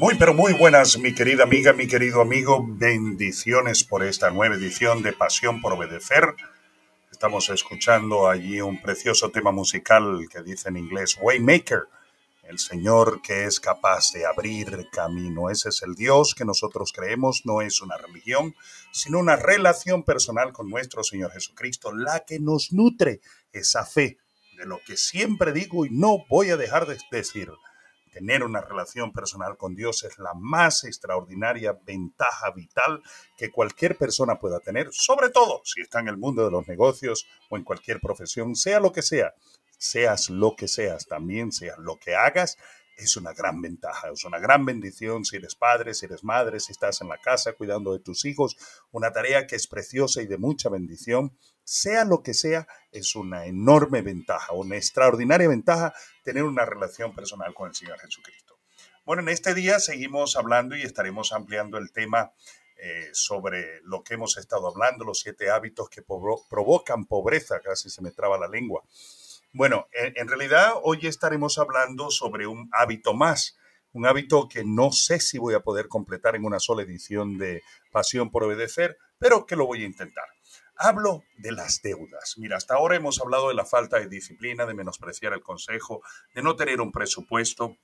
Muy, pero muy buenas, mi querida amiga, mi querido amigo. Bendiciones por esta nueva edición de Pasión por Obedecer. Estamos escuchando allí un precioso tema musical que dice en inglés Waymaker, el Señor que es capaz de abrir camino. Ese es el Dios que nosotros creemos, no es una religión, sino una relación personal con nuestro Señor Jesucristo, la que nos nutre esa fe de lo que siempre digo y no voy a dejar de decir Tener una relación personal con Dios es la más extraordinaria ventaja vital que cualquier persona pueda tener, sobre todo si está en el mundo de los negocios o en cualquier profesión, sea lo que sea, seas lo que seas, también seas lo que hagas, es una gran ventaja, es una gran bendición si eres padre, si eres madre, si estás en la casa cuidando de tus hijos, una tarea que es preciosa y de mucha bendición. Sea lo que sea, es una enorme ventaja, una extraordinaria ventaja tener una relación personal con el Señor Jesucristo. Bueno, en este día seguimos hablando y estaremos ampliando el tema eh, sobre lo que hemos estado hablando, los siete hábitos que provocan pobreza, casi se me traba la lengua. Bueno, en, realidad hoy estaremos hablando sobre un hábito más, un hábito que no sé si voy a poder completar en una sola edición de Pasión por Obedecer, pero que lo voy a intentar. Hablo de las deudas. Mira, hasta ahora hemos hablado de la falta de disciplina, de menospreciar el consejo, de no tener un presupuesto,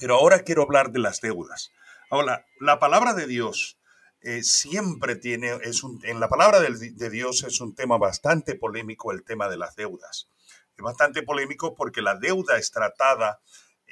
pero ahora quiero hablar de las deudas. Ahora, la palabra de Dios eh, siempre tiene, es en la palabra de Dios es un tema bastante polémico el tema de las deudas es bastante polémico porque la deuda es tratada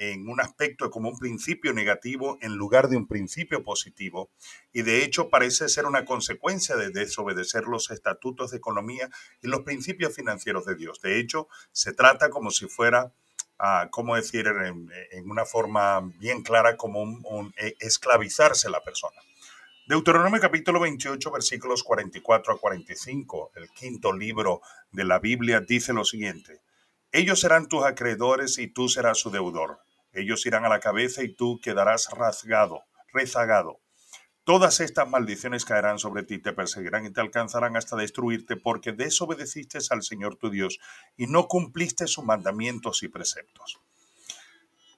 en un aspecto como un principio negativo en lugar de un principio positivo y de hecho parece ser una consecuencia de desobedecer los estatutos de economía y los principios financieros de Dios. De hecho, se trata como si fuera, uh, ¿cómo decir?, en, una forma bien clara, como un, eh, esclavizarse la persona. Deuteronomio capítulo 28 versículos 44 a 45, el quinto libro de la Biblia, dice lo siguiente. Ellos serán tus acreedores y tú serás su deudor. Ellos irán a la cabeza y tú quedarás rasgado, rezagado. Todas estas maldiciones caerán sobre ti, te perseguirán y te alcanzarán hasta destruirte, porque desobedeciste al Señor tu Dios y no cumpliste sus mandamientos y preceptos.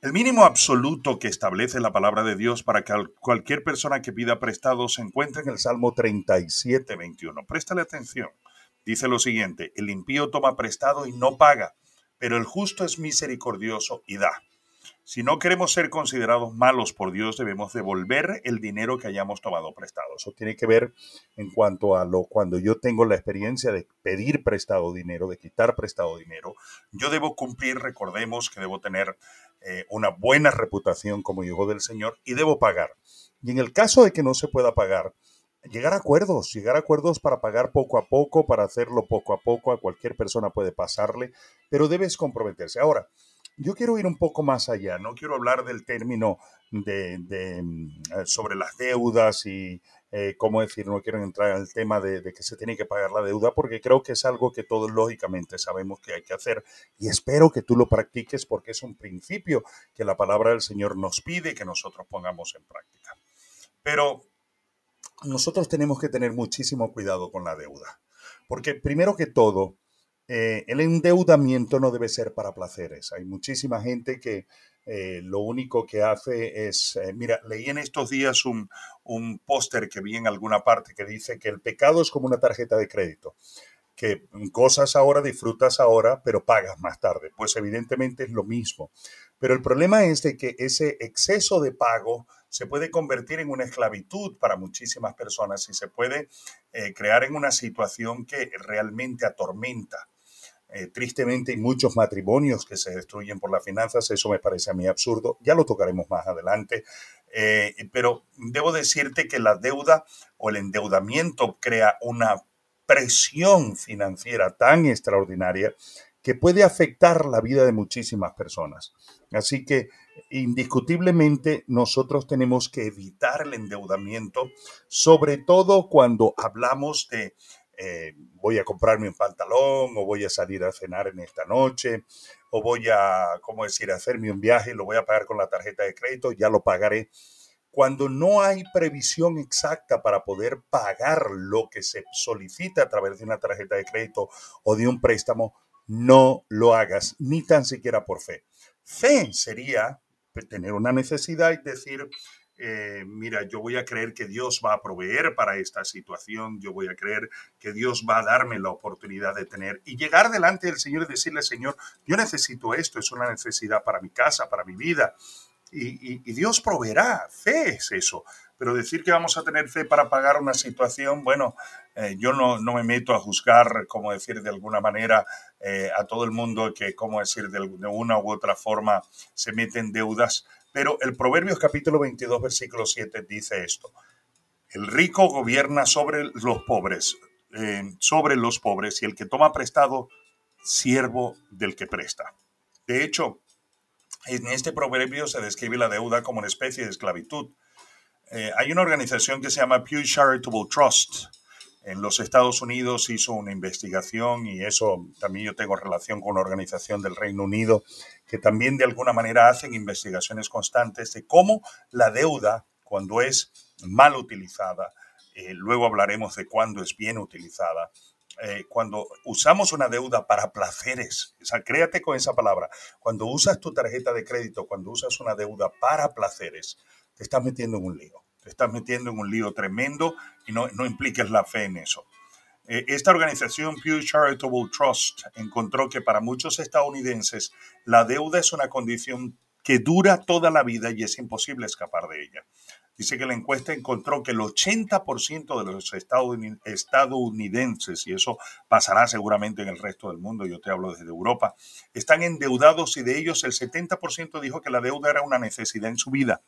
El mínimo absoluto que establece la palabra de Dios para que cualquier persona que pida prestado se encuentre en el Salmo 37, 21. Préstale atención. Dice lo siguiente, el impío toma prestado y no paga pero el justo es misericordioso y da. Si no queremos ser considerados malos por Dios, debemos devolver el dinero que hayamos tomado prestado. Eso tiene que ver en cuanto a lo cuando yo tengo la experiencia de pedir prestado dinero, de quitar prestado dinero, yo debo cumplir, recordemos que debo tener eh, una buena reputación como hijo del Señor y debo pagar. Y en el caso de que no se pueda pagar, llegar a acuerdos, llegar a acuerdos para pagar poco a poco, para hacerlo poco a poco, a cualquier persona puede pasarle, pero debes comprometerse. Ahora, yo quiero ir un poco más allá, no quiero hablar del término de, mm, eh, sobre las deudas y eh, cómo decir, no quiero entrar en el tema de, de, que se tiene que pagar la deuda, porque creo que es algo que todos lógicamente sabemos que hay que hacer y espero que tú lo practiques porque es un principio que la palabra del Señor nos pide que nosotros pongamos en práctica. Pero nosotros tenemos que tener muchísimo cuidado con la deuda. Porque primero que todo, eh, el endeudamiento no debe ser para placeres. Hay muchísima gente que eh, lo único que hace es, eh, mira, leí en estos días un, un póster que vi en alguna parte que dice que el pecado es como una tarjeta de crédito que cosas ahora, disfrutas ahora, pero pagas más tarde. Pues evidentemente es lo mismo. Pero el problema es de que ese exceso de pago se puede convertir en una esclavitud para muchísimas personas y se puede eh, crear en una situación que realmente atormenta. Eh, tristemente hay muchos matrimonios que se destruyen por las finanzas, eso me parece a mí absurdo, ya lo tocaremos más adelante, eh, pero debo decirte que la deuda o el endeudamiento crea una presión financiera tan extraordinaria que puede afectar la vida de muchísimas personas. Así que indiscutiblemente nosotros tenemos que evitar el endeudamiento, sobre todo cuando hablamos de eh, voy a comprarme un pantalón o voy a salir a cenar en esta noche o voy a, ¿cómo decir?, hacerme un viaje lo voy a pagar con la tarjeta de crédito, ya lo pagaré. Cuando no hay previsión exacta para poder pagar lo que se solicita a través de una tarjeta de crédito o de un préstamo, no lo hagas, ni tan siquiera por fe. Fe sería tener una necesidad y decir, eh, mira, yo voy a creer que Dios va a proveer para esta situación, yo voy a creer que Dios va a darme la oportunidad de tener y llegar delante del Señor y decirle, Señor, yo necesito esto, es una necesidad para mi casa, para mi vida. Y, Dios proveerá, fe es eso. Pero decir que vamos a tener fe para pagar una situación, bueno, eh, yo no, me meto a juzgar, como decir de alguna manera, eh, a todo el mundo que, como decir, de, una u otra forma se mete en deudas, pero el Proverbios capítulo 22, versículo 7 dice esto. El rico gobierna sobre los pobres, eh, sobre los pobres, y el que toma prestado, siervo del que presta. De hecho, en este proverbio se describe la deuda como una especie de esclavitud. Eh, hay una organización que se llama Pew Charitable Trust. En los Estados Unidos hizo una investigación y eso también yo tengo relación con una organización del Reino Unido que también de alguna manera hacen investigaciones constantes de cómo la deuda, cuando es mal utilizada, eh, luego hablaremos de cuándo es bien utilizada, eh, cuando usamos una deuda para placeres, o sea, créate con esa palabra, cuando usas tu tarjeta de crédito, cuando usas una deuda para placeres, te estás metiendo en un lío, te estás metiendo en un lío tremendo y no, no impliques la fe en eso. Eh, esta organización Pew Charitable Trust encontró que para muchos estadounidenses la deuda es una condición que dura toda la vida y es imposible escapar de ella. Dice que la encuesta encontró que el 80% de los estadounidenses, y eso pasará seguramente en el resto del mundo, yo te hablo desde Europa, están endeudados y de ellos el 70% dijo que la deuda era una necesidad en su vida,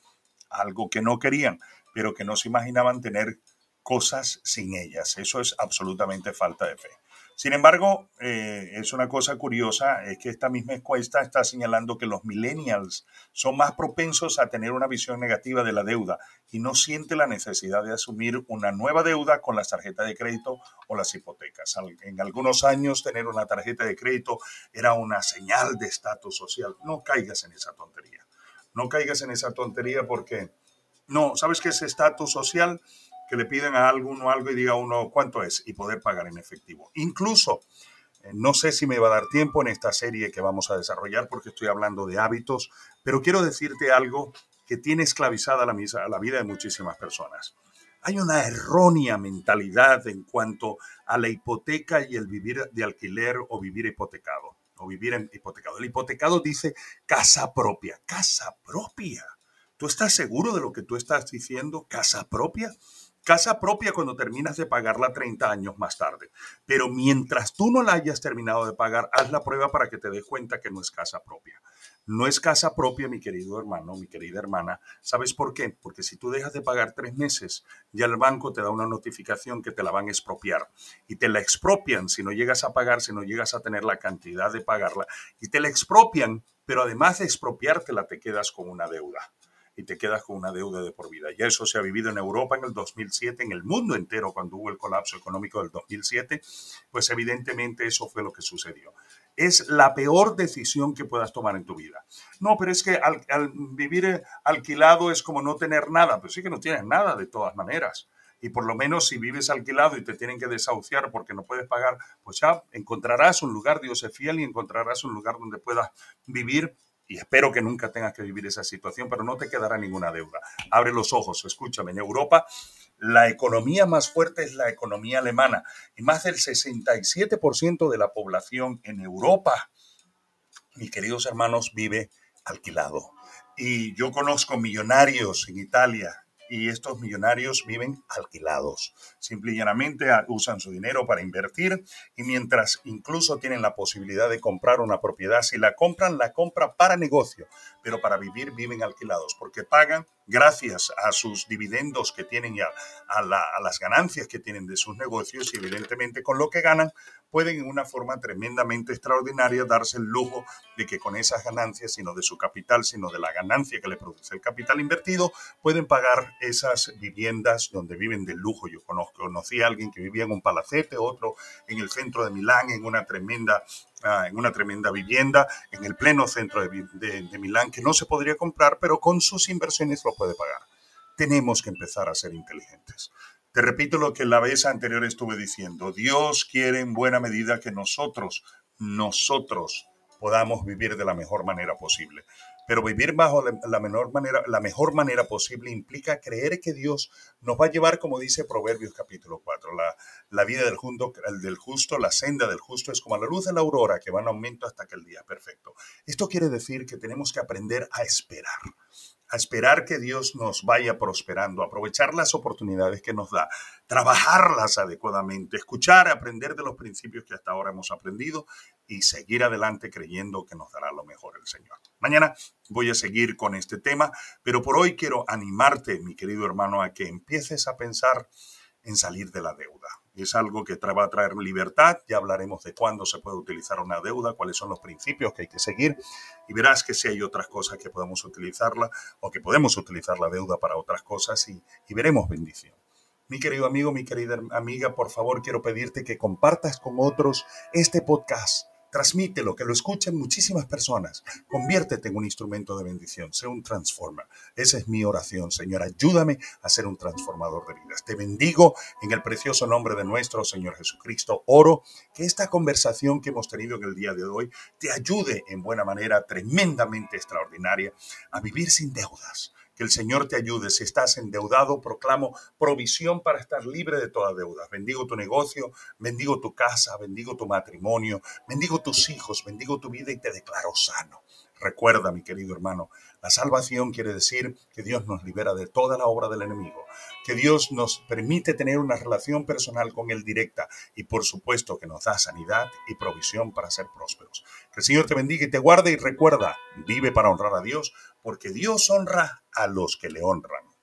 algo que no querían, pero que no se imaginaban tener cosas sin ellas. Eso es absolutamente falta de fe. Sin embargo, eh, es una cosa curiosa, es que esta misma encuesta está señalando que los millennials son más propensos a tener una visión negativa de la deuda y no siente la necesidad de asumir una nueva deuda con las tarjetas de crédito o las hipotecas. En algunos años tener una tarjeta de crédito era una señal de estatus social. No caigas en esa tontería. No caigas en esa tontería porque, no, ¿sabes qué es estatus social? Que le piden a alguno algo y diga uno cuánto es y poder pagar en efectivo. Incluso, eh, no sé si me va a dar tiempo en esta serie que vamos a desarrollar porque estoy hablando de hábitos, pero quiero decirte algo que tiene esclavizada la, la vida de muchísimas personas. Hay una errónea mentalidad en cuanto a la hipoteca y el vivir de alquiler o vivir hipotecado o vivir en hipotecado. El hipotecado dice casa propia, casa propia. ¿Tú estás seguro de lo que tú estás diciendo? ¿Casa propia? Casa propia cuando terminas de pagarla 30 años más tarde. Pero mientras tú no la hayas terminado de pagar, haz la prueba para que te des cuenta que no es casa propia. No es casa propia, mi querido hermano, mi querida hermana. ¿Sabes por qué? Porque si tú dejas de pagar tres meses, ya el banco te da una notificación que te la van a expropiar. Y te la expropian si no llegas a pagar, si no llegas a tener la cantidad de pagarla. Y te la expropian, pero además de expropiártela, te quedas con una deuda y te quedas con una deuda de por vida. Ya eso se ha vivido en Europa en el 2007, en el mundo entero cuando hubo el colapso económico del 2007, pues evidentemente eso fue lo que sucedió. Es la peor decisión que puedas tomar en tu vida. No, pero es que al, vivir alquilado es como no tener nada, pero sí que no tienes nada de todas maneras y por lo menos si vives alquilado y te tienen que desahuciar porque no puedes pagar, pues ya encontrarás un lugar, Dios es fiel, y encontrarás un lugar donde puedas vivir y espero que nunca tengas que vivir esa situación, pero no te quedará ninguna deuda. Abre los ojos, escúchame, en Europa la economía más fuerte es la economía alemana y más del 67% de la población en Europa, mis queridos hermanos, vive alquilado. Y yo conozco millonarios en Italia, y estos millonarios viven alquilados. Simple y llanamente ah, usan su dinero para invertir y mientras incluso tienen la posibilidad de comprar una propiedad, si la compran, la compra para negocio, pero para vivir viven alquilados porque pagan gracias a sus dividendos que tienen ya, a, a las ganancias que tienen de sus negocios y evidentemente con lo que ganan pueden en una forma tremendamente extraordinaria darse el lujo de que con esas ganancias, sino de su capital, sino de la ganancia que le produce el capital invertido, pueden pagar esas viviendas donde viven de lujo. Yo conocí a alguien que vivía en un palacete, otro en el centro de Milán, en una tremenda en una tremenda vivienda en el pleno centro de, de Milán que no se podría comprar, pero con sus inversiones lo puede pagar. Tenemos que empezar a ser inteligentes. Te repito lo que la vez anterior estuve diciendo. Dios quiere en buena medida que nosotros, nosotros podamos vivir de la mejor manera posible. Pero vivir bajo la, menor manera, la mejor manera posible implica creer que Dios nos va a llevar, como dice Proverbios capítulo 4, la, la vida del, justo, del justo, la senda del justo es como la luz de la aurora que va en aumento hasta que el día perfecto. Esto quiere decir que tenemos que aprender a esperar a esperar que Dios nos vaya prosperando, aprovechar las oportunidades que nos da, trabajarlas adecuadamente, escuchar, aprender de los principios que hasta ahora hemos aprendido y seguir adelante creyendo que nos dará lo mejor el Señor. Mañana voy a seguir con este tema, pero por hoy quiero animarte, mi querido hermano, a que empieces a pensar en salir de la deuda. Es algo que va a traer libertad, ya hablaremos de cuándo se puede utilizar una deuda, cuáles son los principios que hay que seguir y verás que si hay otras cosas que podemos utilizarla o que podemos utilizar la deuda para otras cosas y, y veremos bendición. Mi querido amigo, mi querida amiga, por favor quiero pedirte que compartas con otros este podcast Transmítelo, que lo escuchen muchísimas personas. Conviértete en un instrumento de bendición, sé un transformer. Esa es mi oración, Señor. Ayúdame a ser un transformador de vidas. Te bendigo en el precioso nombre de nuestro Señor Jesucristo. Oro que esta conversación que hemos tenido en el día de hoy te ayude en buena manera, tremendamente extraordinaria, a vivir sin deudas que el Señor te ayude. Si estás endeudado, proclamo provisión para estar libre de toda deuda. Bendigo tu negocio, bendigo tu casa, bendigo tu matrimonio, bendigo tus hijos, bendigo tu vida y te declaro sano. Recuerda, mi querido hermano, la salvación quiere decir que Dios nos libera de toda la obra del enemigo, que Dios nos permite tener una relación personal con Él directa y por supuesto que nos da sanidad y provisión para ser prósperos. Que el Señor te bendiga y te guarde y recuerda, vive para honrar a Dios, porque Dios honra a los que le honran.